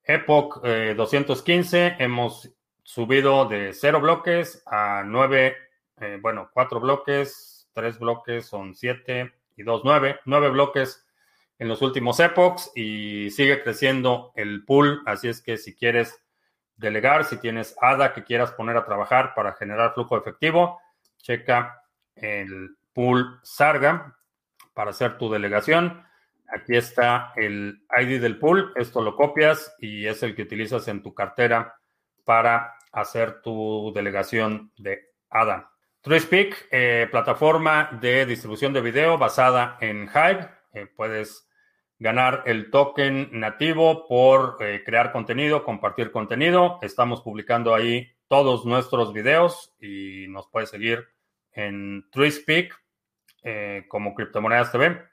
Epoch 215 eh, hemos subido de 0 bloques a 9, eh, bueno, 4 bloques, 3 bloques son 7 y 2, 9, 9 bloques en los últimos epochs y sigue creciendo el pool, así es que si quieres delegar, si tienes ADA que quieras poner a trabajar para generar flujo efectivo, checa el pool Sarga para hacer tu delegación. Aquí está el ID del pool. Esto lo copias y es el que utilizas en tu cartera para hacer tu delegación de ADA. TrueSpeak, eh, plataforma de distribución de video basada en Hive. Eh, puedes ganar el token nativo por eh, crear contenido, compartir contenido. Estamos publicando ahí todos nuestros videos y nos puedes seguir en TrueSpeak como Criptomonedas TV.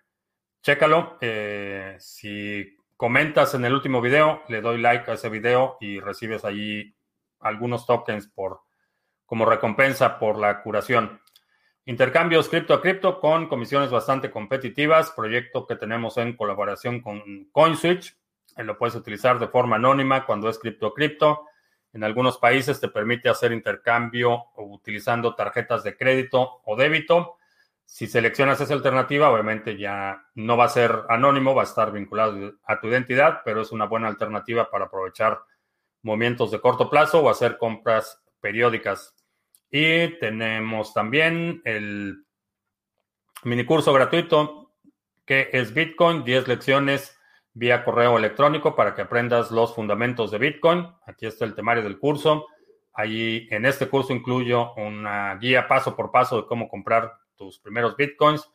Chécalo. Eh, si comentas en el último video, le doy like a ese video y recibes allí algunos tokens por, como recompensa por la curación. Intercambios cripto a cripto con comisiones bastante competitivas, proyecto que tenemos en colaboración con CoinSwitch. Eh, lo puedes utilizar de forma anónima cuando es cripto a cripto. En algunos países te permite hacer intercambio utilizando tarjetas de crédito o débito. Si seleccionas esa alternativa, obviamente ya no va a ser anónimo, va a estar vinculado a tu identidad, pero es una buena alternativa para aprovechar movimientos de corto plazo o hacer compras periódicas. Y tenemos también el mini curso gratuito que es Bitcoin, 10 lecciones vía correo electrónico para que aprendas los fundamentos de Bitcoin. Aquí está el temario del curso. Allí en este curso incluyo una guía paso por paso de cómo comprar tus primeros bitcoins.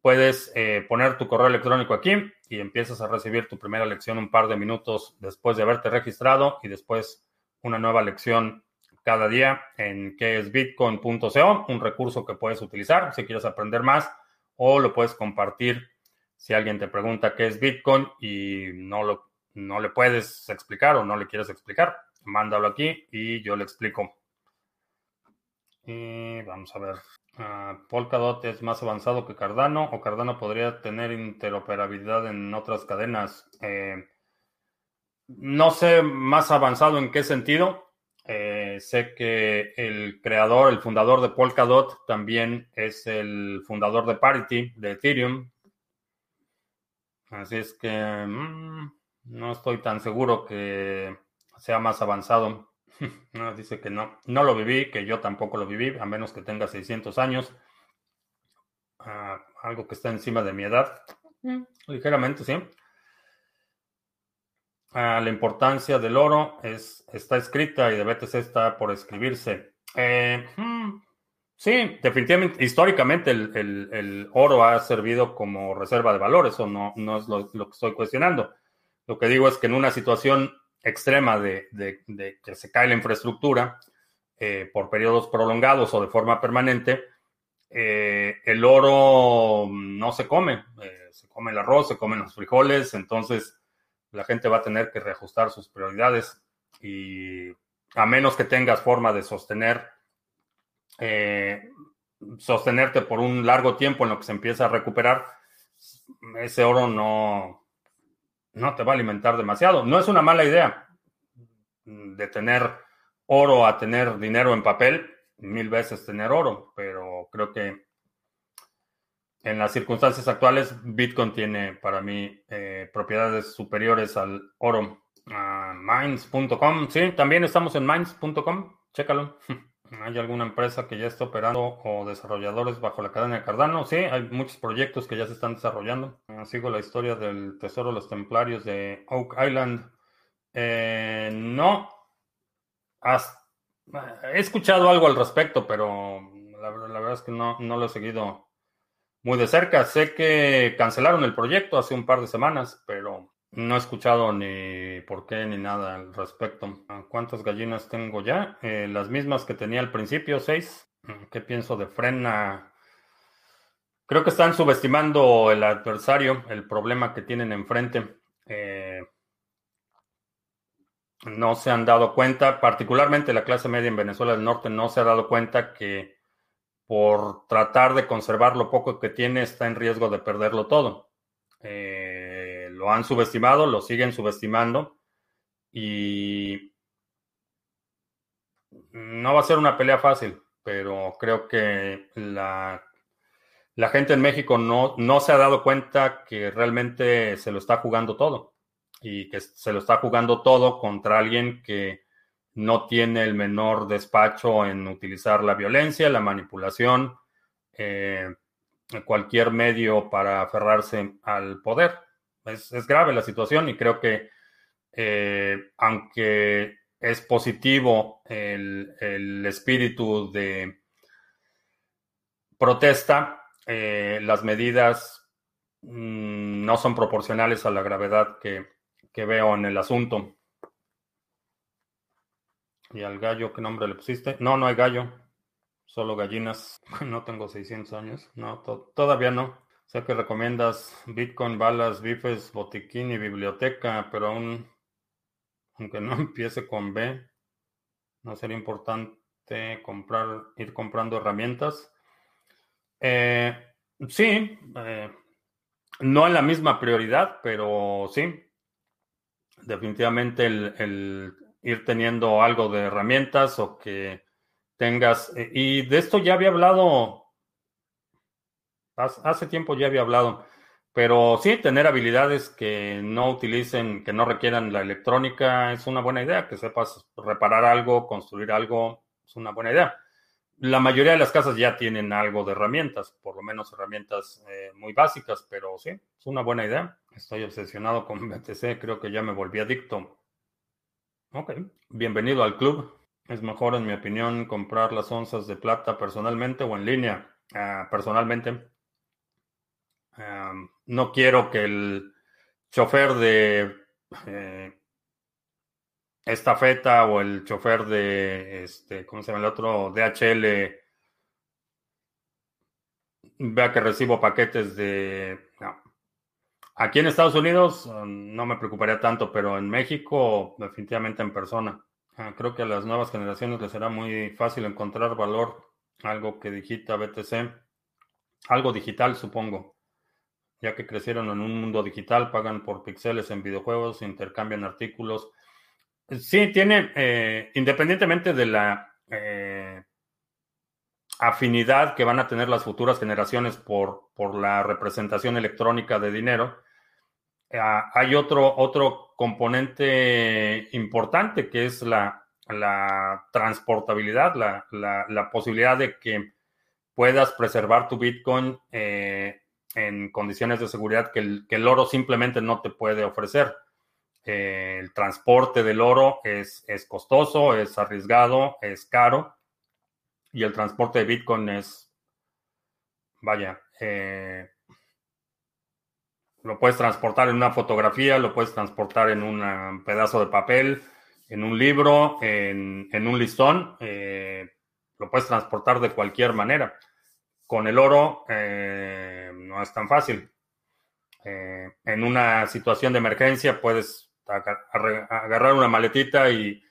puedes eh, poner tu correo electrónico aquí y empiezas a recibir tu primera lección un par de minutos después de haberte registrado y después una nueva lección cada día en que es bitcoin.co, un recurso que puedes utilizar si quieres aprender más o lo puedes compartir si alguien te pregunta qué es Bitcoin y no, lo, no le puedes explicar o no le quieres explicar, mándalo aquí y yo le explico. Y vamos a ver. Uh, Polkadot es más avanzado que Cardano o Cardano podría tener interoperabilidad en otras cadenas. Eh, no sé más avanzado en qué sentido. Eh, sé que el creador, el fundador de Polkadot también es el fundador de Parity, de Ethereum. Así es que mm, no estoy tan seguro que sea más avanzado. no, dice que no. No lo viví, que yo tampoco lo viví, a menos que tenga 600 años. Ah, algo que está encima de mi edad. Mm. Ligeramente, sí. Ah, la importancia del oro es, está escrita y de BTC está por escribirse. Eh, hmm, sí, definitivamente, históricamente el, oro ha servido como reserva de valor, eso no, no es lo, que estoy cuestionando. Lo que digo es que en una situación extrema de, que se cae la infraestructura eh, por periodos prolongados o de forma permanente, eh, el oro no se come, se come el arroz, se comen los frijoles, entonces la gente va a tener que reajustar sus prioridades y a menos que tengas forma de sostener, eh, sostenerte por un largo tiempo en lo que se empieza a recuperar, ese oro no, no te va a alimentar demasiado. No es una mala idea de tener oro a tener dinero en papel, mil veces tener oro, pero creo que en las circunstancias actuales, Bitcoin tiene para mí eh, propiedades superiores al oro. Uh, Mines.com, sí, también estamos en Mines.com, chécalo. ¿Hay alguna empresa que ya está operando o desarrolladores bajo la cadena de Cardano? Sí, hay muchos proyectos que ya se están desarrollando. Ah, sigo la historia del Tesoro de los Templarios de Oak Island. Eh, no. he escuchado algo al respecto, pero la, verdad es que no, no lo he seguido muy de cerca. Sé que cancelaron el proyecto hace un par de semanas, pero no he escuchado ni por qué ni nada al respecto. ¿Cuántas gallinas tengo ya? Eh, las mismas que tenía al principio, seis. ¿Qué pienso de Frena? Creo que están subestimando el adversario, el problema que tienen enfrente. Eh, no se han dado cuenta, particularmente la clase media en Venezuela del Norte, no se ha dado cuenta que por tratar de conservar lo poco que tiene, está en riesgo de perderlo todo. Eh, lo han subestimado, lo siguen subestimando y no va a ser una pelea fácil, pero creo que la, la gente en México no, no se ha dado cuenta que realmente se lo está jugando todo y que se lo está jugando todo contra alguien que no tiene el menor despacho en utilizar la violencia, la manipulación, eh, cualquier medio para aferrarse al poder. Es, grave la situación y creo que eh, aunque es positivo el, espíritu de protesta, eh, las medidas mm, no son proporcionales a la gravedad que veo en el asunto. ¿Y al gallo qué nombre le pusiste? No, no hay gallo. Solo gallinas. No tengo 600 años. No, todavía no. O sea que recomiendas Bitcoin, balas, bifes, botiquín y biblioteca, pero aún, aunque no empiece con B, no sería importante comprar, ir comprando herramientas. Eh, sí, eh, no en la misma prioridad, pero sí. Definitivamente el ir teniendo algo de herramientas o que tengas. Eh, y de esto ya había hablado, hace tiempo ya había hablado, pero sí, tener habilidades que no utilicen, que no requieran la electrónica es una buena idea, que sepas reparar algo, construir algo, es una buena idea. La mayoría de las casas ya tienen algo de herramientas, por lo menos herramientas eh, muy básicas, pero sí, es una buena idea. Estoy obsesionado con BTC, creo que ya me volví adicto. Ok, bienvenido al club. Es mejor, en mi opinión, comprar las onzas de plata personalmente o en línea. Ah, personalmente. no quiero que el chofer de eh, esta feta o el chofer de, este, ¿cómo se llama el otro? DHL vea que recibo paquetes de... Aquí en Estados Unidos um, no me preocuparía tanto, pero en México definitivamente en persona. Ah, creo que a las nuevas generaciones les será muy fácil encontrar valor, algo que digita BTC, algo digital supongo, ya que crecieron en un mundo digital, pagan por píxeles en videojuegos, intercambian artículos. Sí, tiene, eh, independientemente de la eh, afinidad que van a tener las futuras generaciones por, por la representación electrónica de dinero, hay otro, otro componente importante que es la, transportabilidad, la, posibilidad de que puedas preservar tu Bitcoin eh, en condiciones de seguridad que el, oro simplemente no te puede ofrecer. Eh, el transporte del oro es, es, costoso, es arriesgado, es caro y el transporte de Bitcoin es, vaya, eh, lo puedes transportar en una fotografía, lo puedes transportar en un pedazo de papel, en un libro, en, un listón. Eh, lo puedes transportar de cualquier manera. Con el oro eh, no es tan fácil. Eh, en una situación de emergencia puedes agarrar una maletita y,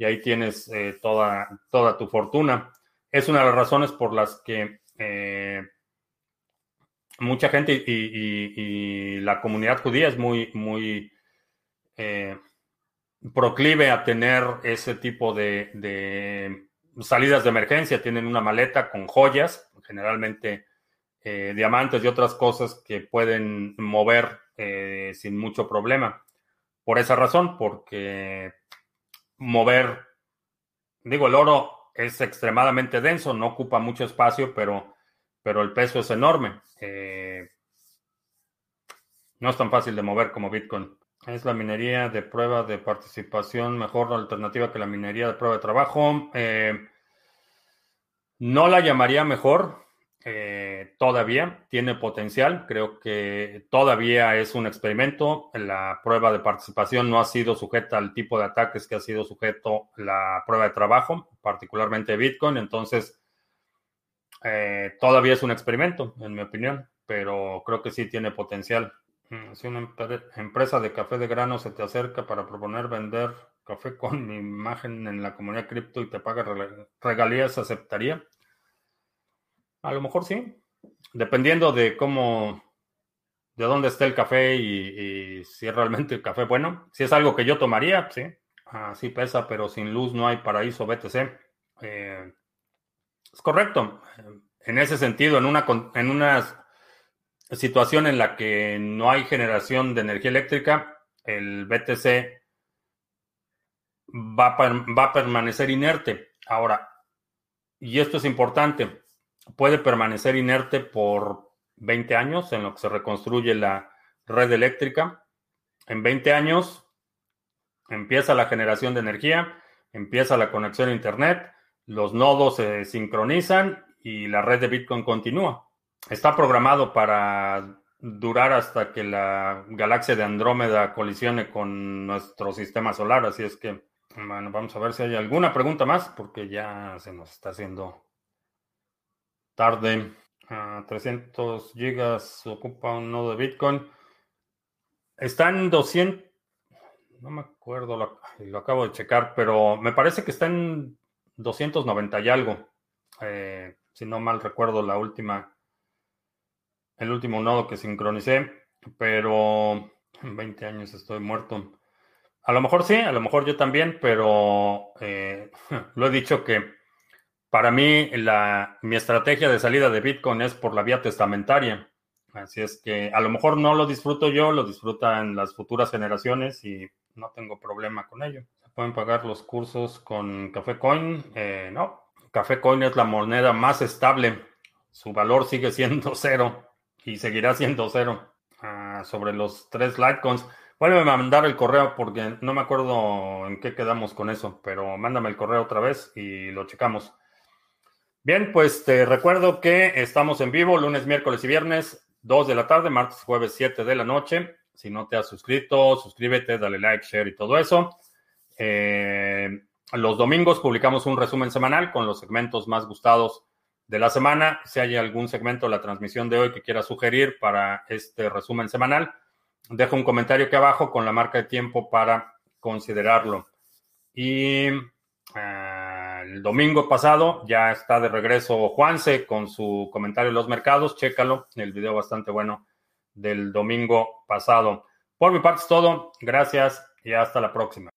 ahí tienes toda, toda tu fortuna. Es una de las razones por las que mucha gente y, la comunidad judía es muy, muy eh, proclive a tener ese tipo de, salidas de emergencia. Tienen una maleta con joyas, generalmente eh, diamantes y otras cosas que pueden mover eh, sin mucho problema. Por esa razón, porque mover, digo, el oro es extremadamente denso, no ocupa mucho espacio, pero pero el peso es enorme. Eh, no es tan fácil de mover como Bitcoin. ¿Es la minería de prueba de participación mejor alternativa que la minería de prueba de trabajo? Eh, no la llamaría mejor. Eh, todavía tiene potencial. Creo que todavía es un experimento. La prueba de participación no ha sido sujeta al tipo de ataques que ha sido sujeto la prueba de trabajo, particularmente Bitcoin. Entonces, eh, todavía es un experimento, en mi opinión, pero creo que sí tiene potencial. Mm, si una empresa de café de grano se te acerca para proponer vender café con mi imagen en la comunidad cripto y te paga regalías, ¿aceptaría? A lo mejor sí, dependiendo de cómo, de dónde esté el café y, si es realmente el café bueno. Si es algo que yo tomaría, sí, así pesa, pero sin luz no hay paraíso BTC. Eh, es correcto. En ese sentido, en una, en una situación en la que no hay generación de energía eléctrica, el BTC va a, permanecer inerte. Ahora, y esto es importante, puede permanecer inerte por 20 años en lo que se reconstruye la red eléctrica. En 20 años empieza la generación de energía, empieza la conexión a Internet, los nodos se sincronizan y la red de Bitcoin continúa. Está programado para durar hasta que la galaxia de Andrómeda colisione con nuestro sistema solar, así es que, bueno, vamos a ver si hay alguna pregunta más, porque ya se nos está haciendo tarde. 300 gigas ocupa un nodo de Bitcoin. Está en 200, no me acuerdo, lo, lo acabo de checar, pero me parece que está en 290 y algo. Eh, si no mal recuerdo, la última, el último nodo que sincronicé, pero en 20 años estoy muerto. A lo mejor sí, a lo mejor yo también, pero eh, lo he dicho que para mí la, mi estrategia de salida de Bitcoin es por la vía testamentaria. Así es que a lo mejor no lo disfruto yo, lo disfrutan las futuras generaciones y no tengo problema con ello pueden pagar los cursos con Café Coin. Eh, no, Café Coin es la moneda más estable. Su valor sigue siendo cero y seguirá siendo cero. Ah, sobre los tres Litecoins. Vuelve a mandar el correo porque no me acuerdo en qué quedamos con eso, pero mándame el correo otra vez y lo checamos. Bien, pues te recuerdo que estamos en vivo lunes, miércoles y viernes 2 de la tarde, martes, jueves, 7 de la noche. Si no te has suscrito, suscríbete, dale like, share y todo eso. Eh, los domingos publicamos un resumen semanal con los segmentos más gustados de la semana. Si hay algún segmento de la transmisión de hoy que quieras sugerir para este resumen semanal, deja un comentario aquí abajo con la marca de tiempo para considerarlo. Y eh, el domingo pasado ya está de regreso Juanse con su comentario de los mercados. Chécalo, el video bastante bueno del domingo pasado. Por mi parte es todo. Gracias y hasta la próxima.